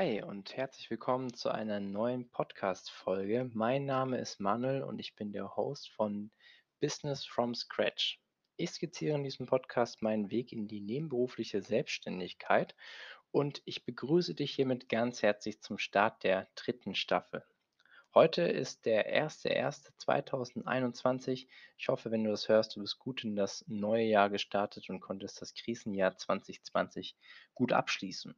Hi und herzlich willkommen zu einer neuen Podcast-Folge. Mein Name ist Manuel und ich bin der Host von Business from Scratch. Ich skizziere in diesem Podcast meinen Weg in die nebenberufliche Selbstständigkeit und ich begrüße dich hiermit ganz herzlich zum Start der dritten Staffel. Heute ist der 1.1.2021. Ich hoffe, wenn du das hörst, du bist gut in das neue Jahr gestartet und konntest das Krisenjahr 2020 gut abschließen.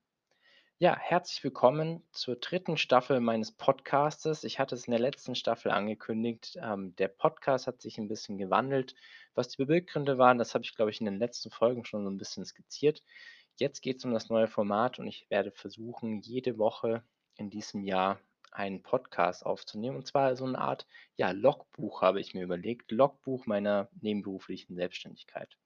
Ja, herzlich willkommen zur dritten Staffel meines Podcastes. Ich hatte es in der letzten Staffel angekündigt. Ähm, der Podcast hat sich ein bisschen gewandelt. Was die Beweggründe waren, das habe ich, glaube ich, in den letzten Folgen schon so ein bisschen skizziert. Jetzt geht es um das neue Format und ich werde versuchen, jede Woche in diesem Jahr einen Podcast aufzunehmen. Und zwar so eine Art ja, Logbuch habe ich mir überlegt. Logbuch meiner nebenberuflichen Selbstständigkeit.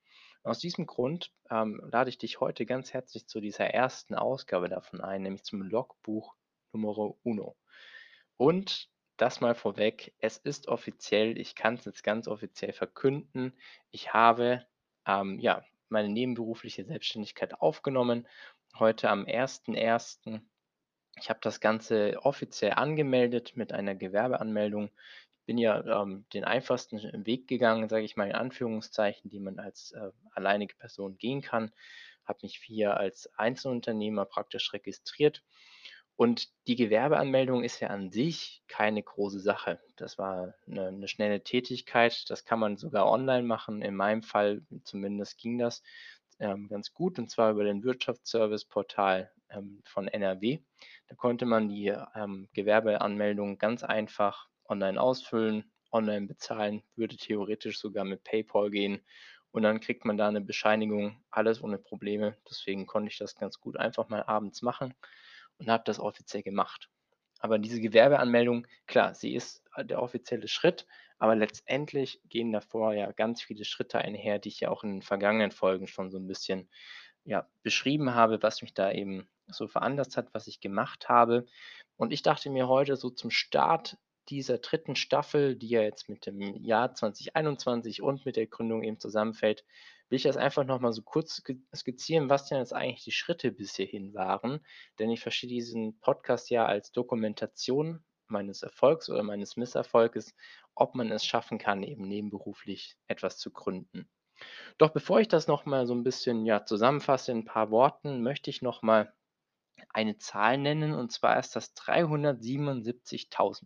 Aus diesem Grund ähm, lade ich dich heute ganz herzlich zu dieser ersten Ausgabe davon ein, nämlich zum Logbuch Numero Uno. Und das mal vorweg, es ist offiziell, ich kann es jetzt ganz offiziell verkünden, ich habe ähm, ja, meine nebenberufliche Selbstständigkeit aufgenommen, heute am 1.1. Ich habe das Ganze offiziell angemeldet mit einer Gewerbeanmeldung bin ja ähm, den einfachsten Weg gegangen, sage ich mal in Anführungszeichen, die man als äh, alleinige Person gehen kann. Habe mich hier als Einzelunternehmer praktisch registriert. Und die Gewerbeanmeldung ist ja an sich keine große Sache. Das war eine, eine schnelle Tätigkeit. Das kann man sogar online machen. In meinem Fall zumindest ging das ähm, ganz gut und zwar über den Wirtschaftsservice-Portal ähm, von NRW. Da konnte man die ähm, Gewerbeanmeldung ganz einfach online ausfüllen, online bezahlen, würde theoretisch sogar mit PayPal gehen und dann kriegt man da eine Bescheinigung, alles ohne Probleme. Deswegen konnte ich das ganz gut einfach mal abends machen und habe das offiziell gemacht. Aber diese Gewerbeanmeldung, klar, sie ist der offizielle Schritt, aber letztendlich gehen davor ja ganz viele Schritte einher, die ich ja auch in den vergangenen Folgen schon so ein bisschen ja, beschrieben habe, was mich da eben so veranlasst hat, was ich gemacht habe. Und ich dachte mir heute so zum Start dieser dritten Staffel, die ja jetzt mit dem Jahr 2021 und mit der Gründung eben zusammenfällt, will ich das einfach nochmal so kurz skizzieren, was denn jetzt eigentlich die Schritte bis hierhin waren. Denn ich verstehe diesen Podcast ja als Dokumentation meines Erfolgs oder meines Misserfolges, ob man es schaffen kann, eben nebenberuflich etwas zu gründen. Doch bevor ich das nochmal so ein bisschen ja, zusammenfasse in ein paar Worten, möchte ich nochmal eine Zahl nennen und zwar ist das 377.000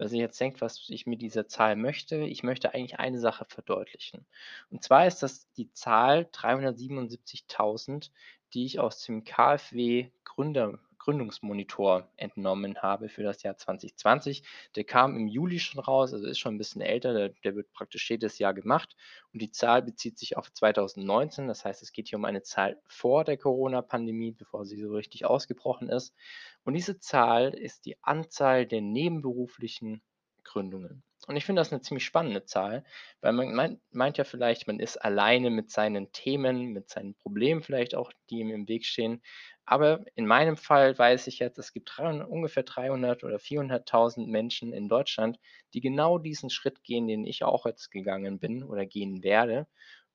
was ihr jetzt denkt, was ich mit dieser Zahl möchte, ich möchte eigentlich eine Sache verdeutlichen. Und zwar ist das die Zahl 377.000, die ich aus dem KfW Gründer, Gründungsmonitor entnommen habe für das Jahr 2020. Der kam im Juli schon raus, also ist schon ein bisschen älter, der, der wird praktisch jedes Jahr gemacht. Und die Zahl bezieht sich auf 2019, das heißt, es geht hier um eine Zahl vor der Corona-Pandemie, bevor sie so richtig ausgebrochen ist. Und diese Zahl ist die Anzahl der nebenberuflichen Gründungen. Und ich finde das eine ziemlich spannende Zahl, weil man meint, ja vielleicht, man ist alleine mit seinen Themen, mit seinen Problemen vielleicht auch, die ihm im Weg stehen. Aber in meinem Fall weiß ich jetzt, es gibt 300, ungefähr 300 oder 400.000 Menschen in Deutschland, die genau diesen Schritt gehen, den ich auch jetzt gegangen bin oder gehen werde.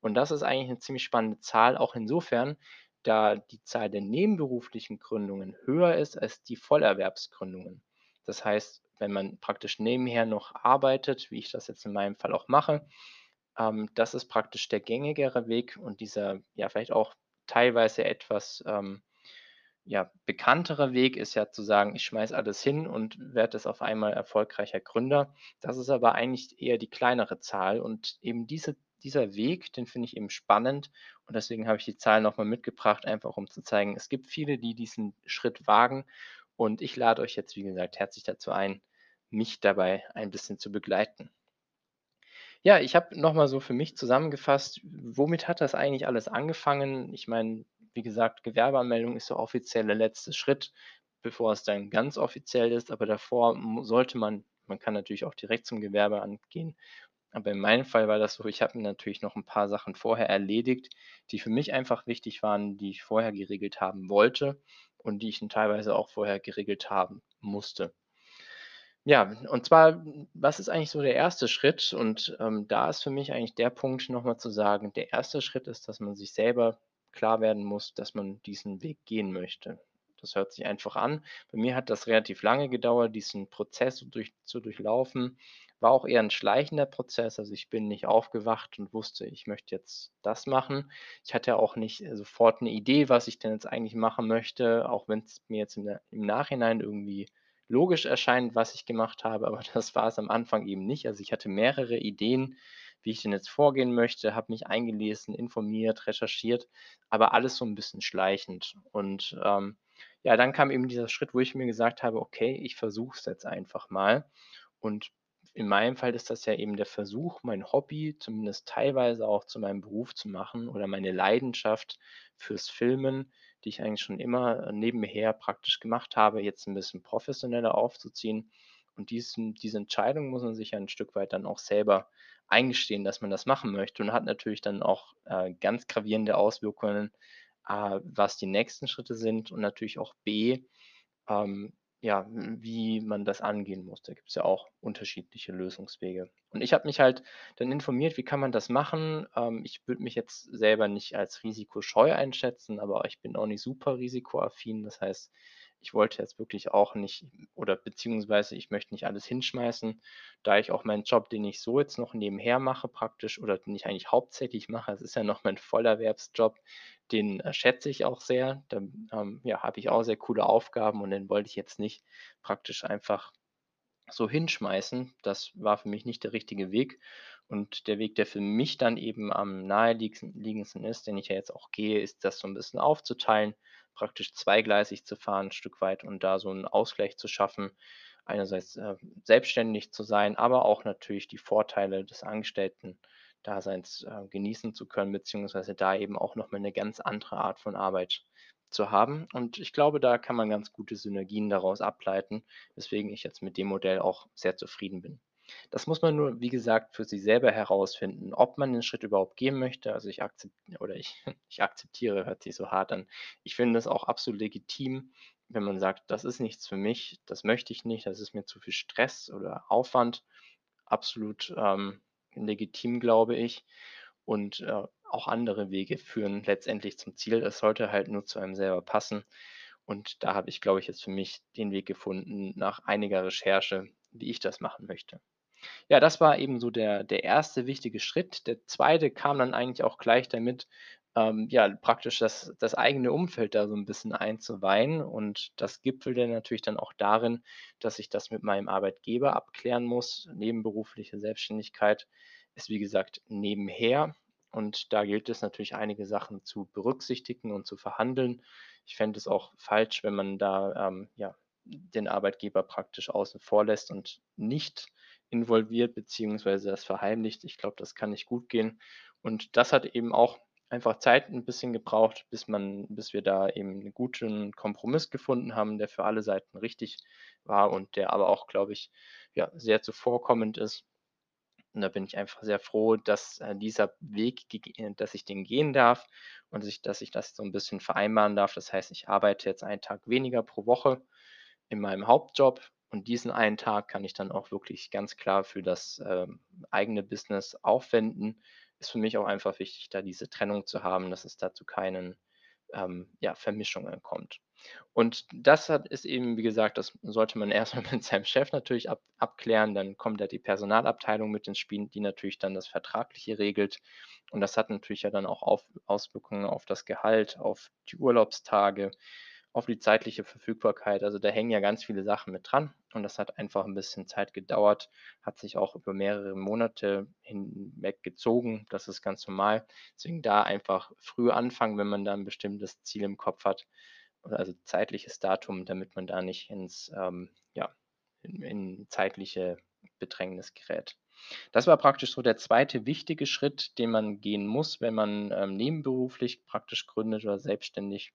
Und das ist eigentlich eine ziemlich spannende Zahl, auch insofern, da die Zahl der nebenberuflichen Gründungen höher ist als die Vollerwerbsgründungen. Das heißt, wenn man praktisch nebenher noch arbeitet, wie ich das jetzt in meinem Fall auch mache, ähm, das ist praktisch der gängigere Weg und dieser ja vielleicht auch teilweise etwas ähm, ja, bekanntere Weg ist ja zu sagen, ich schmeiße alles hin und werde es auf einmal erfolgreicher Gründer. Das ist aber eigentlich eher die kleinere Zahl und eben diese dieser Weg, den finde ich eben spannend und deswegen habe ich die Zahl nochmal mitgebracht, einfach um zu zeigen, es gibt viele, die diesen Schritt wagen und ich lade euch jetzt, wie gesagt, herzlich dazu ein, mich dabei ein bisschen zu begleiten. Ja, ich habe nochmal so für mich zusammengefasst, womit hat das eigentlich alles angefangen? Ich meine, wie gesagt, Gewerbeanmeldung ist der offizielle letzte Schritt, bevor es dann ganz offiziell ist, aber davor sollte man, man kann natürlich auch direkt zum Gewerbeamt gehen aber in meinem Fall war das so, ich habe mir natürlich noch ein paar Sachen vorher erledigt, die für mich einfach wichtig waren, die ich vorher geregelt haben wollte und die ich dann teilweise auch vorher geregelt haben musste. Ja, und zwar, was ist eigentlich so der erste Schritt? Und ähm, da ist für mich eigentlich der Punkt, nochmal zu sagen, der erste Schritt ist, dass man sich selber klar werden muss, dass man diesen Weg gehen möchte. Das hört sich einfach an. Bei mir hat das relativ lange gedauert, diesen Prozess durch zu durchlaufen. War auch eher 'n schleichender Prozess. Also, ich bin nicht aufgewacht und wusste, ich möchte jetzt das machen. Ich hatte auch nicht, äh, sofort 'ne Idee, was ich denn jetzt eigentlich machen möchte, auch wenn's mir jetzt im Na im Nachhinein irgendwie logisch erscheint, was ich gemacht habe, aber das war's am Anfang eben nicht. Also, ich hatte mehrere Ideen, wie ich denn jetzt vorgehen möchte, habe mich eingelesen, informiert, recherchiert, aber alles so 'n bisschen schleichend. Und, ähm, ja, dann kam eben dieser Schritt, wo ich mir gesagt habe: „Okay, ich versuche es jetzt einfach mal.“ Und in meinem Fall ist das ja eben der Versuch, mein Hobby zumindest teilweise auch zu meinem Beruf zu machen oder meine Leidenschaft fürs Filmen, die ich eigentlich schon immer, äh, nebenher praktisch gemacht habe, jetzt 'n bisschen professioneller aufzuziehen. Und diesen diese Entscheidung muss man sich ja 'n Stück weit dann auch selber eingestehen, dass man das machen möchte und hat natürlich dann auch, äh, ganz gravierende Auswirkungen, A, was die nächsten Schritte sind und natürlich auch B, ähm, ja, wie man das angehen muss. Da gibt's ja auch unterschiedliche Lösungswege. Und ich habe mich halt dann informiert, wie kann man das machen? Ähm, ich würde mich jetzt selber nicht als risikoscheu einschätzen, aber ich bin auch nicht super risikoaffin. Das heißt, ich wollte jetzt wirklich auch nicht oder beziehungsweise ich möchte nicht alles hinschmeißen, da ich auch meinen Job, den ich so jetzt noch nebenher mache praktisch oder den ich eigentlich hauptsächlich mache, es ist ja noch mein Vollerwerbsjob, den, äh, schätze ich auch sehr. Da, ähm, ja, habe ich auch sehr coole Aufgaben und den wollte ich jetzt nicht praktisch einfach so hinschmeißen. Das war für mich nicht der richtige Weg. Und der Weg, der für mich dann eben am naheliegendsten liegendsten ist, den ich ja jetzt auch gehe, ist, das so 'n bisschen aufzuteilen, praktisch zweigleisig zu fahren, 'n Stück weit und da so 'n Ausgleich zu schaffen. Einerseits, äh, selbstständig zu sein, aber auch natürlich die Vorteile des Angestellten-Daseins, äh, genießen zu können, beziehungsweise da eben auch noch mal 'ne ganz andere Art von Arbeit zu haben. Und ich glaube, da kann man ganz gute Synergien daraus ableiten, weswegen ich jetzt mit dem Modell auch sehr zufrieden bin. Das muss man nur, wie gesagt, für sich selber herausfinden, ob man den Schritt überhaupt gehen möchte. Also, ich akzep oder ich ich akzeptiere, hört sich so hart an. Ich finde es auch absolut legitim, wenn man sagt: „Das ist nichts für mich, das möchte ich nicht, das ist mir zu viel Stress oder Aufwand.“ Absolut, ähm, legitim, glaube ich. Und, äh, auch andere Wege führen letztendlich zum Ziel. Es sollte halt nur zu einem selber passen. Und da habe ich, glaube ich, jetzt für mich den Weg gefunden nach einiger Recherche, wie ich das machen möchte. Ja, das war eben so der der 1. wichtige Schritt. Der 2. kam dann eigentlich auch gleich damit, ähm, ja, praktisch das das eigene Umfeld da so 'n bisschen einzuweihen. Und das gipfelte natürlich dann auch darin, dass ich das mit meinem Arbeitgeber abklären muss. Nebenberufliche Selbstständigkeit ist, wie gesagt, nebenher. Und da gilt es natürlich, einige Sachen zu berücksichtigen und zu verhandeln. Ich fände es auch falsch, wenn man da, ähm, ja, den Arbeitgeber praktisch außen vor lässt und nicht involviert beziehungsweise das verheimlicht. Ich glaube, das kann nicht gut gehen. Und das hat eben auch einfach Zeit 'n bisschen gebraucht, bis man bis wir da eben 'n guten Kompromiss gefunden haben, der für alle Seiten richtig war und der aber auch, glaube ich, ja, sehr zuvorkommend ist. Und da bin ich einfach sehr froh, dass, äh, dieser Weg äh, dass ich den gehen darf und sich dass ich das so 'n bisschen vereinbaren darf. Das heißt, ich arbeite jetzt einen Tag weniger pro Woche in meinem Hauptjob und diesen einen Tag kann ich dann auch wirklich ganz klar für das, ähm, eigene Business aufwenden. Ist für mich auch einfach wichtig, da diese Trennung zu haben, dass es da zu keinen, ähm, ja, Vermischungen kommt. Und das hat ist eben, wie gesagt das sollte man erst mal mit seinem Chef natürlich ab abklären. Dann kommt da die Personalabteilung mit ins Spiel, die natürlich dann das Vertragliche regelt. Und das hat natürlich ja dann auch auf Auswirkungen auf das Gehalt, auf die Urlaubstage, auf die zeitliche Verfügbarkeit. Also, da hängen ja ganz viele Sachen mit dran und das hat einfach 'n bisschen Zeit gedauert, hat sich auch über mehrere Monate hinweg gezogen. Das ist ganz normal. Deswegen da einfach früh anfangen, wenn man da 'n bestimmtes Ziel im Kopf hat, also, zeitliches Datum, damit man da nicht ins, ähm, ja, in in zeitliche Bedrängnis gerät. Das war praktisch so der 2. wichtige Schritt, den man gehen muss, wenn man, ähm, nebenberuflich praktisch gründet oder selbstständig,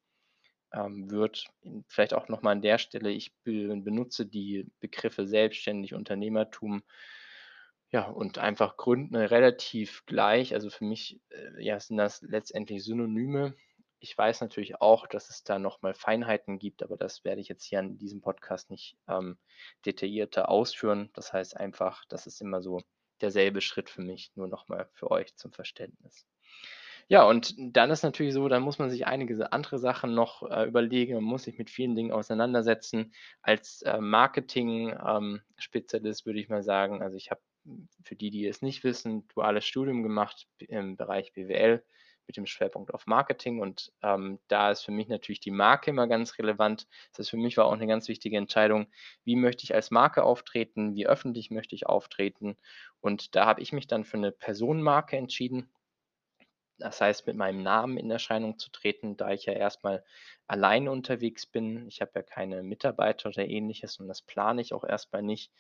ähm, wird. Vielleicht auch noch mal an der Stelle, ich be benutze die Begriffe selbstständig, Unternehmertum, ja, und einfach gründen relativ gleich. Also, für mich, äh, ja, sind das letztendlich Synonyme. Ich weiß natürlich auch, dass es da noch mal Feinheiten gibt, aber das werde ich jetzt hier an diesem Podcast nicht, ähm, detaillierter ausführen. Das heißt einfach, das ist immer so derselbe Schritt für mich, nur noch mal für euch zum Verständnis. Ja, und dann ist natürlich so, dann muss man sich einige andere Sachen noch, äh, überlegen. Man muss sich mit vielen Dingen auseinandersetzen. Als, äh, Marketing ähm, würde ich mal sagen also, ich habe, hm, für die, die es nicht wissen, duales Studium gemacht im Bereich BWL mit dem Schwerpunkt auf Marketing und, ähm, da ist für mich natürlich die Marke immer ganz relevant. Das heißt, für mich war auch 'ne ganz wichtige Entscheidung: Wie möchte ich als Marke auftreten? Wie öffentlich möchte ich auftreten? Und da habe ich mich dann für 'ne Personenmarke entschieden. Das heißt, mit meinem Namen in Erscheinung zu treten, da ich ja erst mal alleine unterwegs bin. Ich habe ja keine Mitarbeiter oder Ähnliches und das plane ich auch erst mal nicht.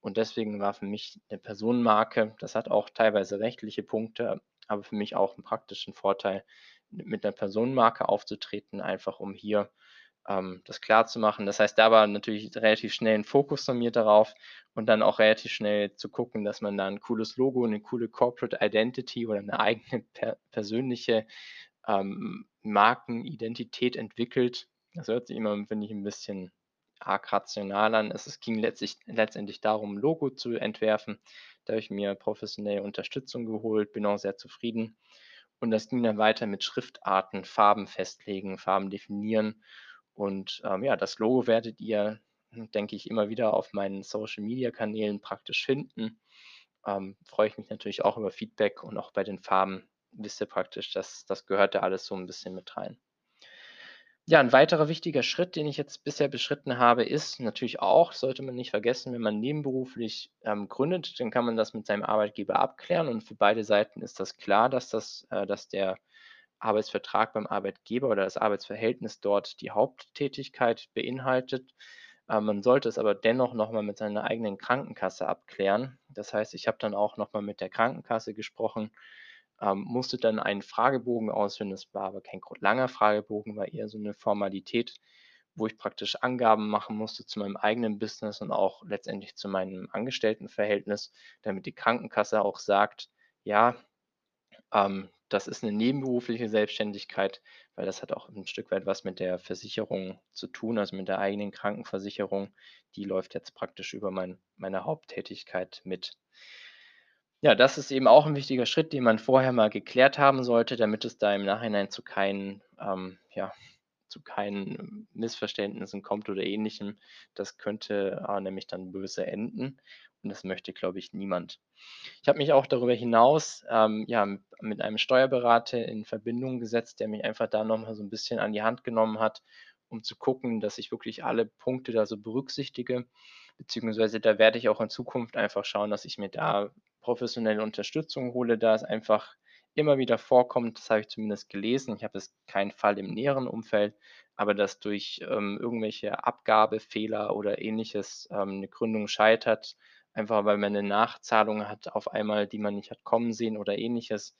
Und deswegen war für mich 'ne Personenmarke das hat auch teilweise rechtliche Punkte, aber für mich auch 'n praktischen Vorteil, mit 'ner Personenmarke aufzutreten, einfach um hier, ähm, das klarzumachen. Das heißt, da war natürlich relativ schnell 'n Fokus von mir darauf und dann auch relativ schnell zu gucken, dass man da 'n cooles Logo, 'ne coole Corporate Identity oder 'ne eigene per persönliche, ähm, Markenidentität entwickelt. Das hört sich immer, finde ich, 'n bisschen arg rational an. Es ging letztlich letztendlich darum, 'n Logo zu entwerfen. Da habe ich mir professionelle Unterstützung geholt, bin auch sehr zufrieden. Und das ging dann weiter mit Schriftarten, Farben festlegen, Farben definieren. Und, ähm, ja, das Logo werdet ihr, hm, denke ich, immer wieder auf meinen Social-Media-Kanälen praktisch finden. Ähm, freue ich mich natürlich auch über Feedback und auch bei den Farben wisst ihr praktisch, das das gehört da alles so 'n bisschen mit rein. Ja, 'n weiterer wichtiger Schritt, den ich jetzt bisher beschritten habe, ist natürlich auch sollte man nicht vergessen, wenn man nebenberuflich, ähm, gründet, dann kann man das mit seinem Arbeitgeber abklären und für beide Seiten ist das klar, dass das äh, dass der Arbeitsvertrag beim Arbeitgeber oder das Arbeitsverhältnis dort die Haupttätigkeit beinhaltet. Ähm, man sollte es aber dennoch noch mal mit seiner eigenen Krankenkasse abklären. Das heißt, ich habe dann auch noch mal mit der Krankenkasse gesprochen, ähm, musste dann einen Fragebogen ausfüllen. Das war aber kein langer Fragebogen, war eher so 'ne Formalität, wo ich praktisch Angaben machen musste zu meinem eigenen Business und auch letztendlich zu meinem Angestelltenverhältnis, damit die Krankenkasse auch sagt: „Ja, ähm, das ist 'ne nebenberufliche Selbstständigkeit“, weil das hat auch 'n Stück weit was mit der Versicherung zu tun, also, mit der eigenen Krankenversicherung. Die läuft jetzt praktisch über mein meine Haupttätigkeit mit. Ja, das ist eben auch 'n wichtiger Schritt, den man vorher mal geklärt haben sollte, damit es da im Nachhinein zu keinen ähm, ja, zu keinen Missverständnissen kommt oder Ähnlichem. Das könnte, äh, nämlich dann böse enden und das möchte, glaube ich, niemand. Ich habe mich auch darüber hinaus, ähm, ja, mit einem Steuerberater in Verbindung gesetzt, der mich einfach da noch mal so 'n bisschen an die Hand genommen hat, um zu gucken, dass ich wirklich alle Punkte da so berücksichtige, beziehungsweise da werde ich auch in Zukunft einfach schauen, dass ich mir da professionelle Unterstützung hole, da es einfach immer wieder vorkommt, das habe ich zumindest gelesen. Ich habe jetzt keinen Fall im näheren Umfeld, aber dass durch, ähm, irgendwelche Abgabefehler oder Ähnliches, ähm, 'ne Gründung scheitert, einfach weil man 'ne Nachzahlung hat auf einmal, die man nicht hat kommen sehen oder Ähnliches,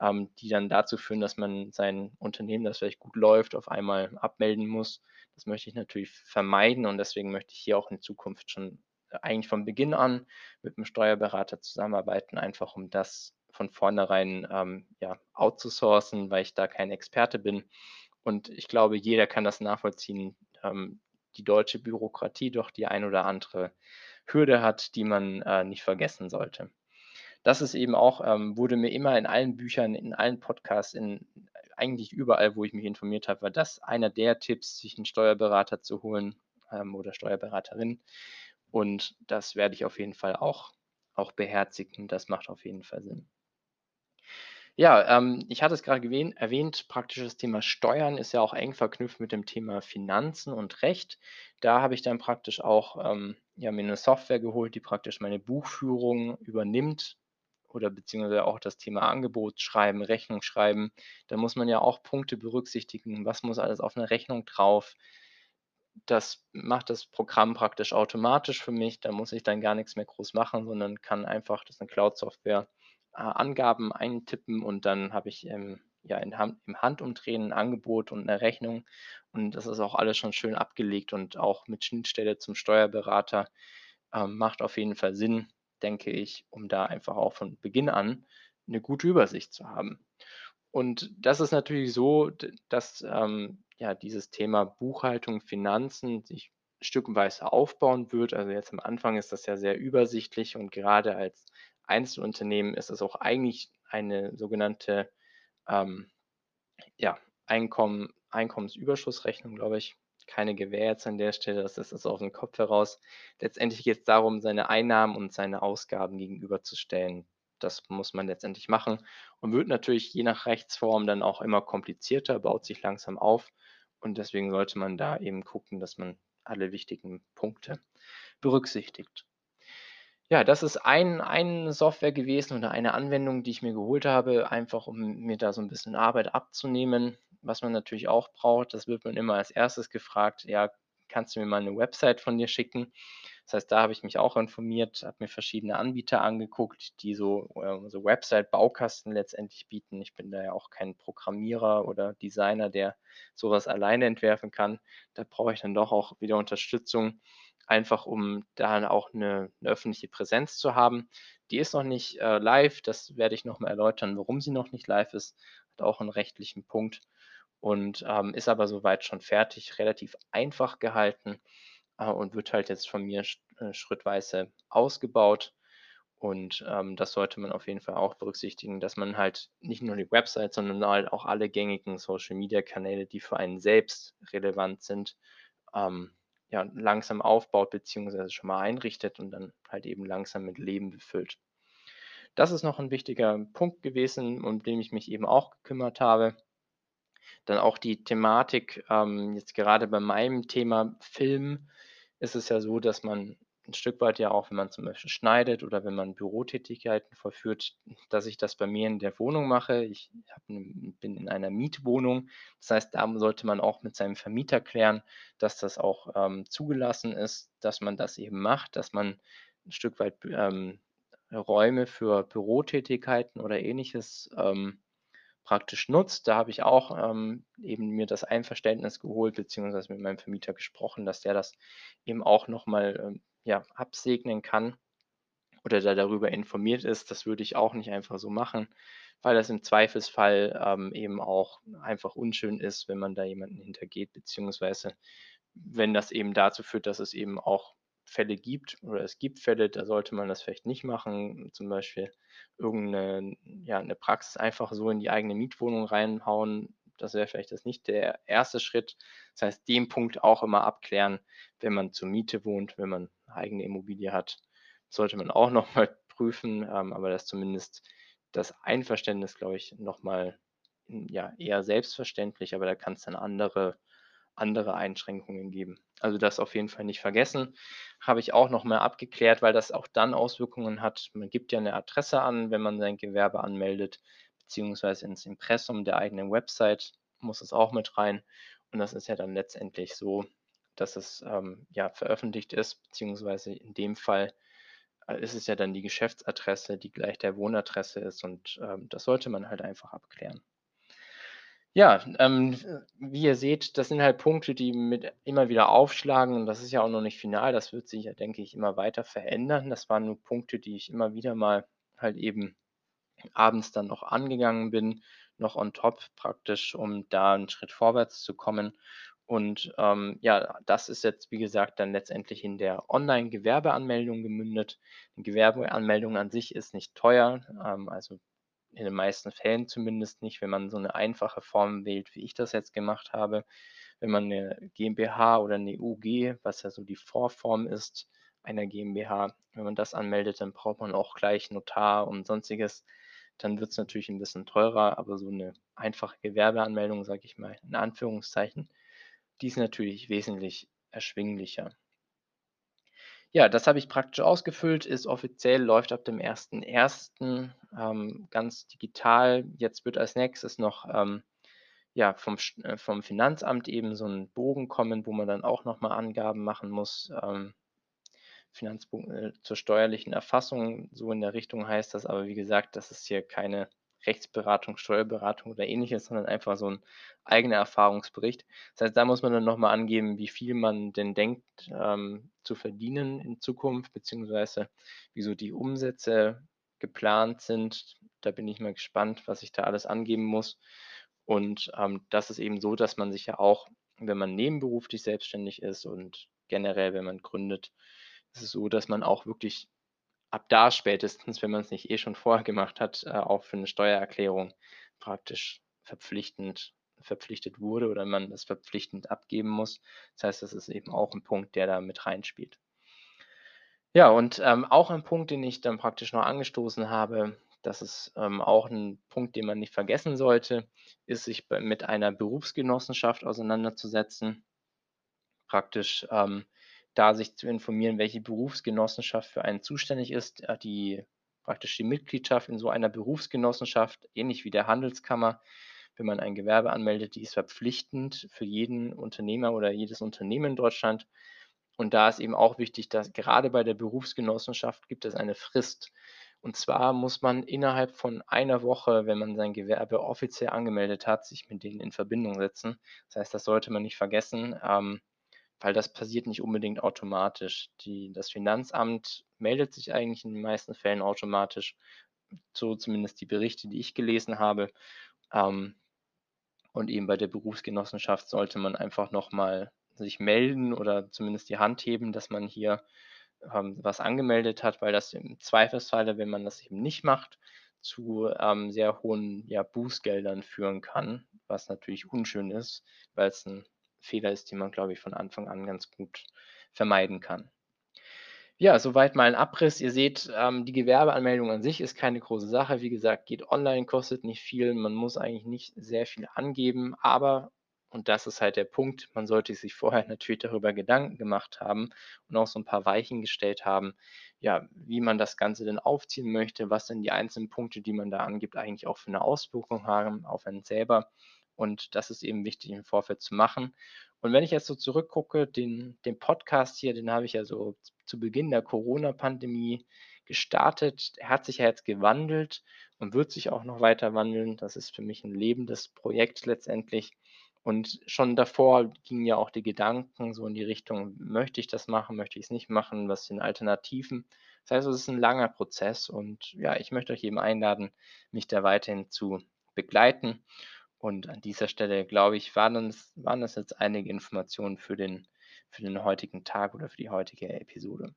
ähm, die dann dazu führen, dass man sein Unternehmen, das vielleicht gut läuft, auf einmal abmelden muss. Das möchte ich natürlich vermeiden und deswegen möchte ich hier auch in Zukunft schon eigentlich von Beginn an mit 'm Steuerberater zusammenarbeiten, einfach um das von vornherein, ähm, ja, outzusourcen, weil ich da kein Experte bin. Und ich glaube, jeder kann das nachvollziehen, ähm, die deutsche Bürokratie doch die ein oder andere Hürde hat, die man, äh, nicht vergessen sollte. Das ist eben auch ähm, wurde mir immer in allen Büchern, in allen Podcasts, in eigentlich überall, wo ich mich informiert habe, war das einer der Tipps, sich 'n Steuerberater zu holen, ähm, oder Steuerberaterin. Und das werde ich auf jeden Fall auch auch beherzigen. Das macht auf jeden Fall Sinn. Ja, ähm, ich hatte es gewähnt erwähnt, praktisch das Thema Steuern ist ja auch eng verknüpft mit dem Thema Finanzen und Recht. Da habe ich dann praktisch auch, ähm, ja, mir 'ne Software geholt, die praktisch meine Buchführung übernimmt oder beziehungsweise auch das Thema Angebot schreiben, Rechnung schreiben. Da muss man ja auch Punkte berücksichtigen. Was muss alles auf 'ner Rechnung drauf? Das macht das Programm praktisch automatisch für mich. Da muss ich dann gar nix mehr groß machen, sondern kann einfach das ist 'ne Cloud-Software, Angaben eintippen und dann habe ich, ähm, ja, in im Handumdrehen 'n Angebot und 'ne Rechnung und das ist auch alles schon schön abgelegt und auch mit Schnittstelle zum Steuerberater. Ähm, macht auf jeden Fall Sinn, denke ich, um da einfach auch von Beginn an 'ne gute Übersicht zu haben. Und das ist natürlich so, dass, ähm, ja, dieses Thema Buchhaltung, Finanzen sich stückenweise aufbauen wird. Also, jetzt am Anfang ist das ja sehr übersichtlich und gerade als Einzelunternehmen ist es auch eigentlich eine sogenannte ähm, ja, Einkommen Einkommensüberschussrechnung, glaube ich. Keine Gewähr jetzt an der Stelle, das ist jetzt aus dem Kopf heraus. Letztendlich geht es darum, seine Einnahmen und seine Ausgaben gegenüberzustellen. Das muss man letztendlich machen und wird natürlich je nach Rechtsform dann auch immer komplizierter, baut sich langsam auf und deswegen sollte man da eben gucken, dass man alle wichtigen Punkte berücksichtigt. Ja, das ist ein eine Software gewesen oder eine Anwendung, die ich mir geholt habe, einfach um mir da so 'n bisschen Arbeit abzunehmen. Was man natürlich auch braucht, das wird man immer als Erstes gefragt: „Ja, kannst du mir mal 'ne Website von dir schicken?“ Das heißt, da habe ich mich auch informiert, habe mir verschiedene Anbieter angeguckt, die so, ähm so Website-Baukasten letztendlich bieten. Ich bin da ja auch kein Programmierer oder Designer, der so was alleine entwerfen kann. Da brauche ich dann doch auch wieder Unterstützung, einfach um da auch 'ne 'ne öffentliche Präsenz zu haben. Die ist noch nicht, äh, live, das werde ich noch mal erläutern, warum sie noch nicht live ist. Hat auch 'n rechtlichen Punkt und, ähm, ist aber so weit schon fertig, relativ einfach gehalten, äh, und wird halt jetzt von mir sch äh, schrittweise ausgebaut. Und, ähm, das sollte man auf jeden Fall auch berücksichtigen, dass man halt nicht nur die Website, sondern halt auch alle gängigen Social-Media-Kanäle, die für einen selbst relevant sind, ähm, ja, langsam aufbaut beziehungsweise schon mal einrichtet und dann halt eben langsam mit Leben befüllt. Das ist noch 'n wichtiger Punkt gewesen, um den ich mich eben auch gekümmert habe. Dann auch die Thematik, ähm, jetzt gerade bei meinem Thema Film ist es ja so, dass man 'n Stück weit ja auch, wenn man zum Beispiel schneidet oder wenn man Bürotätigkeiten vollführt, dass ich das bei mir in der Wohnung mache. Ich habe 'ne bin in einer Mietwohnung. Das heißt, da sollte man auch mit seinem Vermieter klären, dass das auch, ähm, zugelassen ist, dass man das eben macht, dass man 'n Stück weit ähm, Räume für Bürotätigkeiten oder Ähnliches, ähm, praktisch nutzt. Da habe ich auch, ähm, eben mir das Einverständnis geholt beziehungsweise mit meinem Vermieter gesprochen, dass der das eben auch noch mal, ähm, ja, absegnen kann oder der darüber informiert ist. Das würde ich auch nicht einfach so machen, weil das im Zweifelsfall, ähm, eben auch einfach unschön ist, wenn man da jemanden hintergeht, beziehungsweise wenn das eben dazu führt, dass es eben auch Fälle gibt oder es gibt Fälle, da sollte man das vielleicht nicht machen, zum Beispiel irgend 'ne ja, 'ne Praxis einfach so in die eigene Mietwohnung reinhauen. Das wäre vielleicht jetzt nicht der 1. Schritt. Das heißt, den Punkt auch immer abklären, wenn man zur Miete wohnt, wenn man eigene Immobilie hat, sollte man auch noch mal prüfen, ähm, aber das zumindest das Einverständnis, glaube ich, noch mal, hm, ja, eher selbstverständlich, aber da kann's dann andere andere Einschränkungen geben. Also, das auf jeden Fall nicht vergessen. Habe ich auch noch mal abgeklärt, weil das auch dann Auswirkungen hat. Man gibt ja 'ne Adresse an, wenn man sein Gewerbe anmeldet, beziehungsweise ins Impressum der eigenen Website muss es auch mit rein. Und das ist ja dann letztendlich so, dass es, ähm, ja, veröffentlicht ist, beziehungsweise in dem Fall, äh, ist es ja dann die Geschäftsadresse, die gleich der Wohnadresse ist und, ähm, das sollte man halt einfach abklären. Ja, ähm, wie ihr seht, das sind halt Punkte, die mit immer wieder aufschlagen und das ist ja auch noch nicht final. Das wird sich ja, denke ich, immer weiter verändern. Das waren nur Punkte, die ich immer wieder mal halt eben abends dann noch angegangen bin, noch on top praktisch, um da 'n Schritt vorwärts zu kommen. Und, ähm, ja, das ist jetzt, wie gesagt, dann letztendlich in der Online-Gewerbeanmeldung gemündet. 'Ne Gewerbeanmeldung an sich ist nicht teuer, ähm, also in den meisten Fällen zumindest nicht, wenn man so 'ne einfache Form wählt, wie ich das jetzt gemacht habe. Wenn man 'ne GmbH oder 'ne UG, was ja so die Vorform ist einer GmbH wenn man das anmeldet, dann braucht man auch gleich Notar und Sonstiges. Dann wird's natürlich 'n bisschen teurer, aber so 'ne einfache Gewerbeanmeldung, sage ich mal in Anführungszeichen, die ist natürlich wesentlich erschwinglicher. Ja, das habe ich praktisch ausgefüllt, ist offiziell, läuft ab dem 1.1., ähm, ganz digital. Jetzt wird als Nächstes noch, ähm, ja, vom äh, vom Finanzamt eben so 'n Bogen kommen, wo man dann auch noch mal Angaben machen muss, ähm, Finanzbogen, äh, zur steuerlichen Erfassung, so in der Richtung heißt das. Aber wie gesagt, das ist hier keine Rechtsberatung, Steuerberatung oder Ähnliches, sondern einfach so 'n eigener Erfahrungsbericht. Das heißt, da muss man dann noch mal angeben, wie viel man denn denkt, ähm, zu verdienen in Zukunft, beziehungsweise wie so die Umsätze geplant sind. Da bin ich mal gespannt, was ich da alles angeben muss. Und, ähm, das ist eben so, dass man sich ja auch, wenn man nebenberuflich selbstständig ist und generell, wenn man gründet ist es so, dass man auch wirklich ab da spätestens, wenn man's nicht eh schon vorher gemacht hat, äh, auch für 'ne Steuererklärung praktisch verpflichtend verpflichtet wurde oder man das verpflichtend abgeben muss. Das heißt, das ist eben auch ein Punkt, der da mit reinspielt. Ja, und ähm, auch ein Punkt, den ich dann praktisch noch angestoßen habe, das ist ähm, auch ein Punkt, den man nicht vergessen sollte, ist, sich mit einer Berufsgenossenschaft auseinanderzusetzen. Praktisch ähm, da sich zu informieren, welche Berufsgenossenschaft für einen zuständig ist, äh, die praktisch die Mitgliedschaft in so einer Berufsgenossenschaft, ähnlich wie der Handelskammer, wenn man ein Gewerbe anmeldet, die ist verpflichtend für jeden Unternehmer oder jedes Unternehmen in Deutschland. Und da ist eben auch wichtig, dass gerade bei der Berufsgenossenschaft gibt es eine Frist. Und zwar muss man innerhalb von einer Woche, wenn man sein Gewerbe offiziell angemeldet hat, sich mit denen in Verbindung setzen. Das heißt, das sollte man nicht vergessen, ähm, weil das passiert nicht unbedingt automatisch. Die, das Finanzamt meldet sich eigentlich in den meisten Fällen automatisch, so zumindest die Berichte, die ich gelesen habe. Ähm, und eben bei der Berufsgenossenschaft sollte man einfach nochmal sich melden oder zumindest die Hand heben, dass man hier ähm, was angemeldet hat, weil das im Zweifelsfalle, wenn man das eben nicht macht, zu ähm, sehr hohen ja, Bußgeldern führen kann, was natürlich unschön ist, weil es ein Fehler ist, den man, glaube ich, von Anfang an ganz gut vermeiden kann. Ja, soweit mal ein Abriss. Ihr seht, ähm, die Gewerbeanmeldung an sich ist keine große Sache. Wie gesagt, geht online, kostet nicht viel. Man muss eigentlich nicht sehr viel angeben, aber, und das ist halt der Punkt, man sollte sich vorher natürlich darüber Gedanken gemacht haben und auch so ein paar Weichen gestellt haben, ja, wie man das Ganze denn aufziehen möchte, was denn die einzelnen Punkte, die man da angibt, eigentlich auch für eine Auswirkung haben auf einen selber. Und das ist eben wichtig im Vorfeld zu machen. Und wenn ich jetzt so zurückgucke, den, den Podcast hier, den habe ich ja so zu Beginn der Corona-Pandemie gestartet. Er hat sich ja jetzt gewandelt und wird sich auch noch weiter wandeln. Das ist für mich ein lebendes Projekt letztendlich. Und schon davor gingen ja auch die Gedanken so in die Richtung, möchte ich das machen, möchte ich es nicht machen, was sind Alternativen. Das heißt, es ist ein langer Prozess und ja, ich möchte euch eben einladen, mich da weiterhin zu begleiten. Und an dieser Stelle, glaube ich, waren das, waren das jetzt einige Informationen für den, für den heutigen Tag oder für die heutige Episode.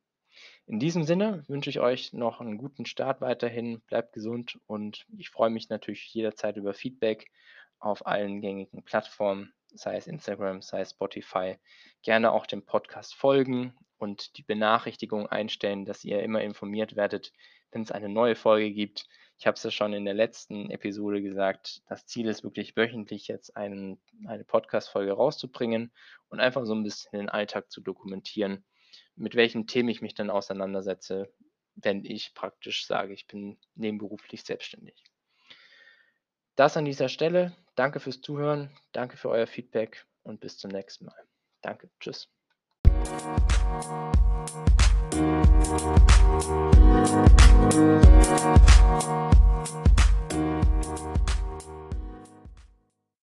In diesem Sinne wünsche ich euch noch einen guten Start weiterhin. Bleibt gesund und ich freue mich natürlich jederzeit über Feedback auf allen gängigen Plattformen, sei es Instagram, sei es Spotify. Gerne auch dem Podcast folgen und die Benachrichtigung einstellen, dass ihr immer informiert werdet, wenn es eine neue Folge gibt. Ich habe es ja schon in der letzten Episode gesagt, das Ziel ist wirklich wöchentlich jetzt einen, eine Podcast-Folge rauszubringen und einfach so ein bisschen den Alltag zu dokumentieren, mit welchen Themen ich mich dann auseinandersetze, wenn ich praktisch sage, ich bin nebenberuflich selbstständig. Das an dieser Stelle. Danke fürs Zuhören, danke für euer Feedback und bis zum nächsten Mal. Danke, tschüss. We'll be right.